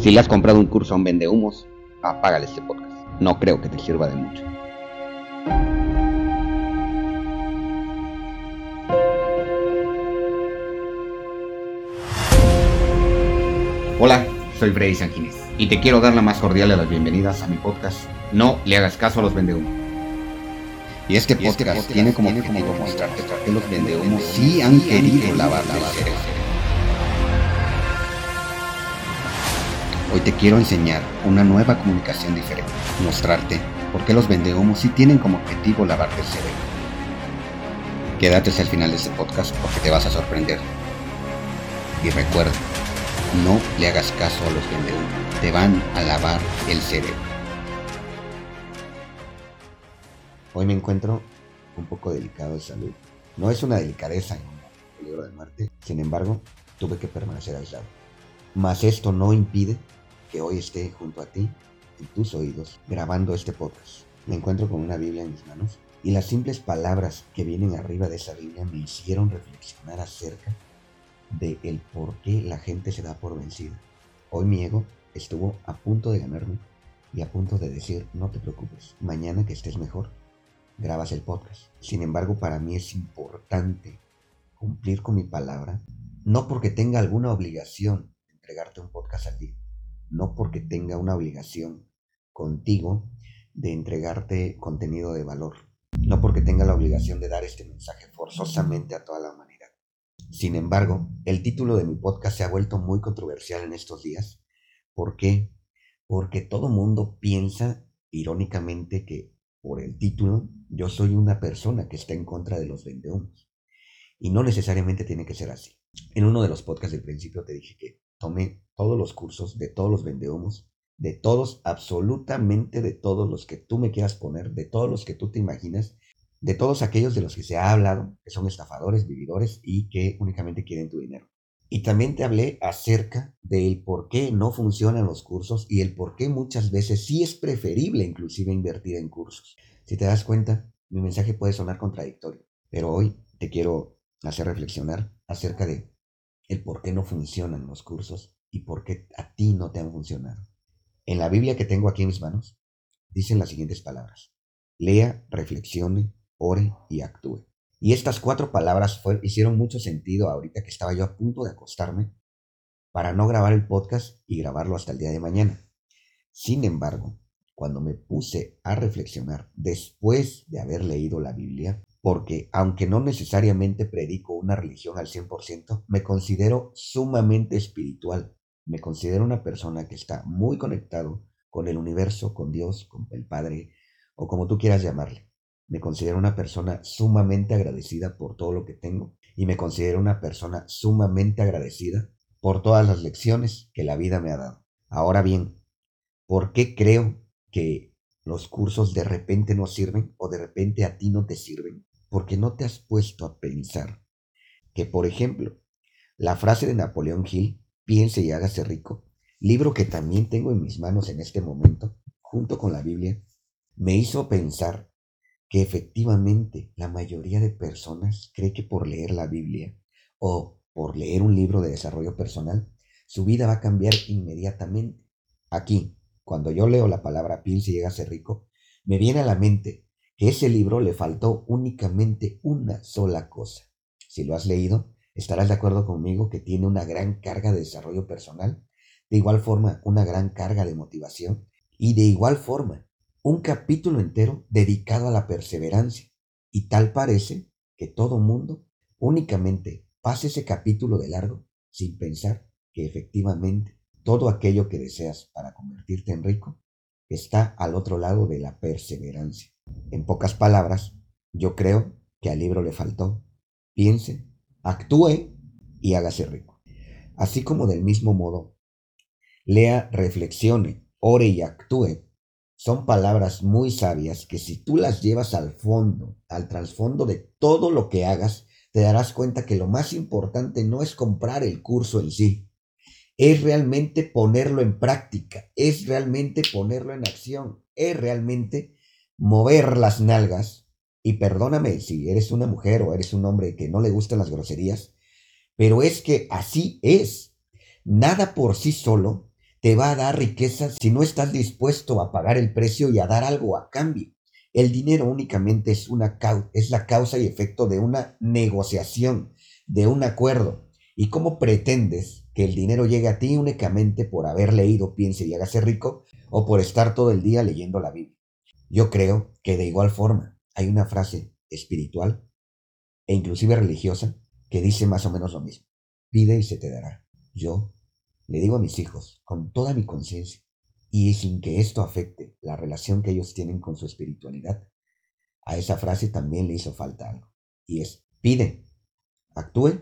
Si le has comprado un curso a un vendehumos, apágale este podcast. No creo que te sirva de mucho. Hola, soy Freddy Sanguínez y te quiero dar la más cordial de las bienvenidas a mi podcast. No le hagas caso a los vendehumos. Y este podcast, tiene como objetivo mostrarte por qué los vendehumos sí han querido lavar la Hoy te quiero enseñar una nueva comunicación diferente, mostrarte por qué los vendehumos sí tienen como objetivo lavarte el cerebro. Quédate hasta el final de este podcast porque te vas a sorprender. Y recuerda, no le hagas caso a los vendehumos, te van a lavar el cerebro. Hoy me encuentro un poco delicado de salud. No es una delicadeza en peligro de muerte, sin embargo, tuve que permanecer aislado. Mas esto no impide que hoy esté junto a ti, en tus oídos, grabando este podcast. Me encuentro con una Biblia en mis manos y las simples palabras que vienen arriba de esa Biblia me hicieron reflexionar acerca de el por qué la gente se da por vencida. Hoy mi ego estuvo a punto de ganarme y a punto de decir, no te preocupes, mañana que estés mejor, grabas el podcast. Sin embargo, para mí es importante cumplir con mi palabra, no porque tenga alguna obligación de entregarte un podcast al día, no porque tenga una obligación contigo de entregarte contenido de valor, no porque tenga la obligación de dar este mensaje forzosamente a toda la humanidad. Sin embargo, el título de mi podcast se ha vuelto muy controversial en estos días. ¿Por qué? Porque todo mundo piensa, irónicamente, que por el título yo soy una persona que está en contra de los vendehumos. Y no necesariamente tiene que ser así. En uno de los podcasts del principio te dije que tomé todos los cursos de todos los vendehumos, de todos, absolutamente de todos los que tú me quieras poner, de todos los que tú te imaginas, de todos aquellos de los que se ha hablado, que son estafadores, vividores y que únicamente quieren tu dinero. Y también te hablé acerca del por qué no funcionan los cursos y el por qué muchas veces sí es preferible inclusive invertir en cursos. Si te das cuenta, mi mensaje puede sonar contradictorio, pero hoy te quiero hacer reflexionar acerca de el por qué no funcionan los cursos y por qué a ti no te han funcionado. En la Biblia que tengo aquí en mis manos, dicen las siguientes palabras. Lea, reflexione, ore y actúe. Y estas cuatro palabras hicieron mucho sentido ahorita que estaba yo a punto de acostarme para no grabar el podcast y grabarlo hasta el día de mañana. Sin embargo, cuando me puse a reflexionar después de haber leído la Biblia, porque aunque no necesariamente predico una religión al 100%, me considero sumamente espiritual. Me considero una persona que está muy conectado con el universo, con Dios, con el Padre, o como tú quieras llamarle. Me considero una persona sumamente agradecida por todo lo que tengo y me considero una persona sumamente agradecida por todas las lecciones que la vida me ha dado. Ahora bien, ¿por qué creo que los cursos de repente no sirven o de repente a ti no te sirven? porque no te has puesto a pensar que, por ejemplo, la frase de Napoleón Hill, piense y hágase rico, libro que también tengo en mis manos en este momento, junto con la Biblia, me hizo pensar que efectivamente la mayoría de personas cree que por leer la Biblia o por leer un libro de desarrollo personal, su vida va a cambiar inmediatamente. Aquí, cuando yo leo la palabra piense y hágase rico, me viene a la mente que ese libro le faltó únicamente una sola cosa. Si lo has leído, estarás de acuerdo conmigo que tiene una gran carga de desarrollo personal, de igual forma una gran carga de motivación y de igual forma un capítulo entero dedicado a la perseverancia. Y tal parece que todo mundo únicamente pasa ese capítulo de largo sin pensar que efectivamente todo aquello que deseas para convertirte en rico está al otro lado de la perseverancia. En pocas palabras, yo creo que al libro le faltó piense, actúe y hágase rico. Así como del mismo modo, lea, reflexione, ore y actúe. Son palabras muy sabias que si tú las llevas al fondo, al trasfondo de todo lo que hagas, te darás cuenta que lo más importante no es comprar el curso en sí, es realmente ponerlo en práctica, es realmente ponerlo en acción, es realmente mover las nalgas, y perdóname si eres una mujer o eres un hombre que no le gustan las groserías, pero es que así es. Nada por sí solo te va a dar riqueza si no estás dispuesto a pagar el precio y a dar algo a cambio. El dinero únicamente es, una, es la causa y efecto de una negociación, de un acuerdo. ¿Y cómo pretendes que el dinero llegue a ti únicamente por haber leído Piense y hágase rico o por estar todo el día leyendo la Biblia? Yo creo que de igual forma hay una frase espiritual e inclusive religiosa que dice más o menos lo mismo. Pide y se te dará. Yo le digo a mis hijos con toda mi conciencia y sin que esto afecte la relación que ellos tienen con su espiritualidad, a esa frase también le hizo falta algo. Y es, pide, actúe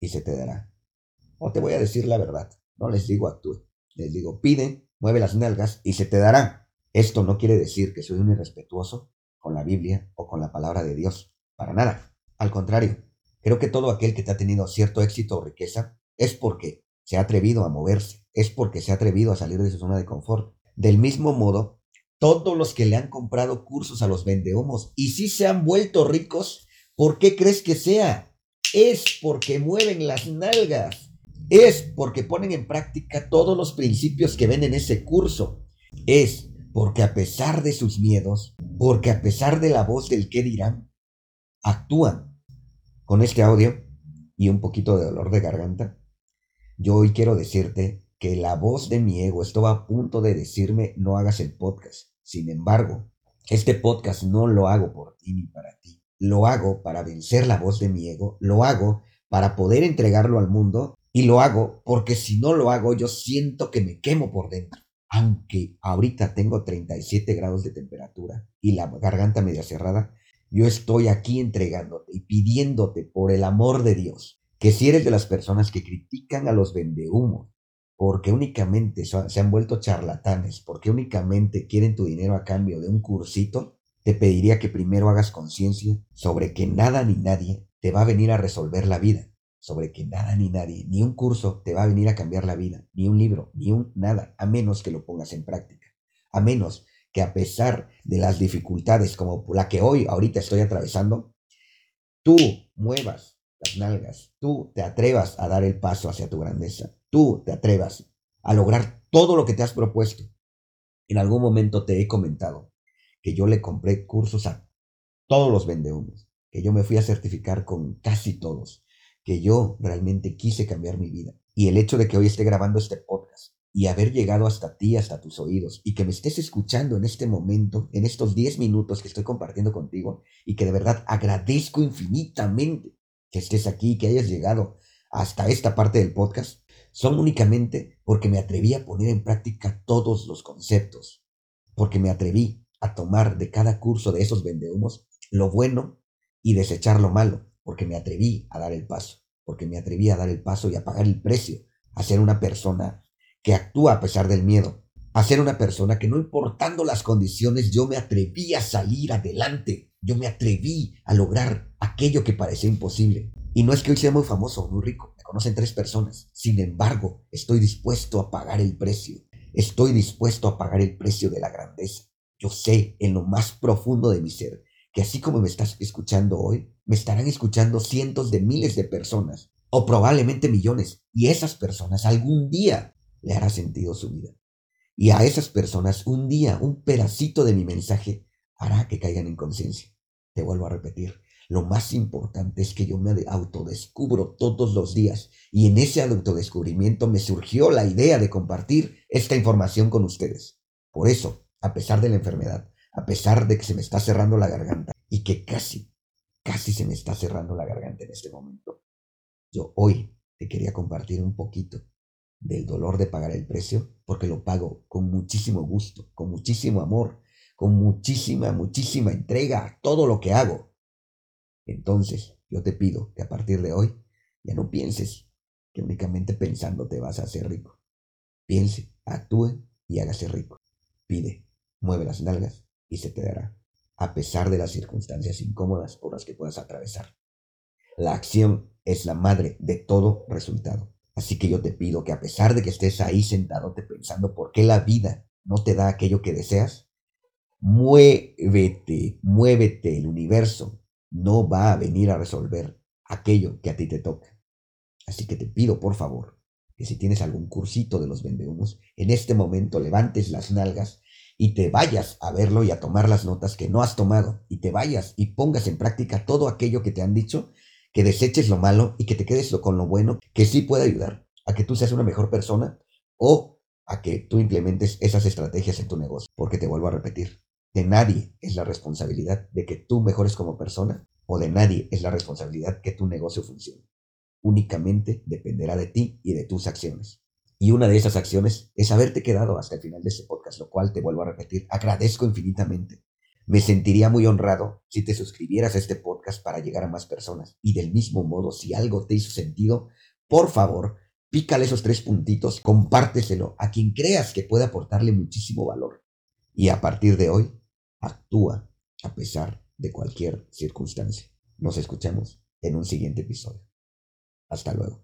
y se te dará. O te voy a decir la verdad, no les digo actúe, les digo pide, mueve las nalgas y se te dará. Esto no quiere decir que soy un irrespetuoso con la Biblia o con la palabra de Dios, para nada. Al contrario, creo que todo aquel que te ha tenido cierto éxito o riqueza es porque se ha atrevido a moverse, es porque se ha atrevido a salir de su zona de confort. Del mismo modo, todos los que le han comprado cursos a los vendehumos y si se han vuelto ricos, ¿por qué crees que sea? Es porque mueven las nalgas. Es porque ponen en práctica todos los principios que ven en ese curso. Es porque a pesar de sus miedos, porque a pesar de la voz del qué dirán, actúan. Con este audio y un poquito de dolor de garganta, yo hoy quiero decirte que la voz de mi ego estaba a punto de decirme no hagas el podcast. Sin embargo, este podcast no lo hago por ti ni para ti. Lo hago para vencer la voz de mi ego. Lo hago para poder entregarlo al mundo. Y lo hago porque si no lo hago yo siento que me quemo por dentro. Aunque ahorita tengo 37 grados de temperatura y la garganta media cerrada, yo estoy aquí entregándote y pidiéndote por el amor de Dios que si eres de las personas que critican a los vendehumos porque únicamente se han vuelto charlatanes, porque únicamente quieren tu dinero a cambio de un cursito, te pediría que primero hagas conciencia sobre que nada ni nadie te va a venir a resolver la vida, sobre que nada ni nadie, ni un curso te va a venir a cambiar la vida, ni un libro, ni un nada, a menos que lo pongas en práctica, a menos que a pesar de las dificultades como la que hoy, ahorita estoy atravesando, tú muevas nalgas, tú te atrevas a dar el paso hacia tu grandeza, tú te atrevas a lograr todo lo que te has propuesto. En algún momento te he comentado que yo le compré cursos a todos los vendehumos, que yo me fui a certificar con casi todos, que yo realmente quise cambiar mi vida. Y el hecho de que hoy esté grabando este podcast y haber llegado hasta ti, hasta tus oídos, y que me estés escuchando en este momento, en estos 10 minutos que estoy compartiendo contigo, y que de verdad agradezco infinitamente que estés aquí, que hayas llegado hasta esta parte del podcast, son únicamente porque me atreví a poner en práctica todos los conceptos, porque me atreví a tomar de cada curso de esos vendehumos lo bueno y desechar lo malo, porque me atreví a dar el paso, porque me atreví a dar el paso y a pagar el precio, a ser una persona que actúa a pesar del miedo, a ser una persona que no importando las condiciones, yo me atreví a salir adelante, yo me atreví a lograr aquello que parecía imposible. Y no es que hoy sea muy famoso o muy rico, me conocen tres personas. Sin embargo, estoy dispuesto a pagar el precio. Estoy dispuesto a pagar el precio de la grandeza. Yo sé en lo más profundo de mi ser que así como me estás escuchando hoy, me estarán escuchando cientos de miles de personas, o probablemente millones, y esas personas algún día le hará sentido su vida. Y a esas personas un día, un pedacito de mi mensaje hará que caigan en conciencia. Te vuelvo a repetir, lo más importante es que yo me autodescubro todos los días y en ese autodescubrimiento me surgió la idea de compartir esta información con ustedes. Por eso, a pesar de la enfermedad, a pesar de que se me está cerrando la garganta y que casi, casi se me está cerrando la garganta en este momento, yo hoy te quería compartir un poquito del dolor de pagar el precio porque lo pago con muchísimo gusto, con muchísimo amor con muchísima, muchísima entrega a todo lo que hago. Entonces, yo te pido que a partir de hoy ya no pienses que únicamente pensando te vas a hacer rico. Piense, actúe y hágase rico. Pide, mueve las nalgas y se te dará, a pesar de las circunstancias incómodas por las que puedas atravesar. La acción es la madre de todo resultado. Así que yo te pido que a pesar de que estés ahí sentado te pensando por qué la vida no te da aquello que deseas, Muévete, muévete, el universo no va a venir a resolver aquello que a ti te toca. Así que te pido, por favor, que si tienes algún cursito de los vendehumos, en este momento levantes las nalgas y te vayas a verlo y a tomar las notas que no has tomado y te vayas y pongas en práctica todo aquello que te han dicho, que deseches lo malo y que te quedes con lo bueno, que sí puede ayudar a que tú seas una mejor persona o a que tú implementes esas estrategias en tu negocio. Porque te vuelvo a repetir, de nadie es la responsabilidad de que tú mejores como persona o de nadie es la responsabilidad que tu negocio funcione. Únicamente dependerá de ti y de tus acciones. Y una de esas acciones es haberte quedado hasta el final de este podcast, lo cual te vuelvo a repetir, agradezco infinitamente. Me sentiría muy honrado si te suscribieras a este podcast para llegar a más personas. Y del mismo modo, si algo te hizo sentido, por favor, pícale esos tres puntitos, compárteselo a quien creas que puede aportarle muchísimo valor. Y a partir de hoy, actúa a pesar de cualquier circunstancia. Nos escuchamos en un siguiente episodio. Hasta luego.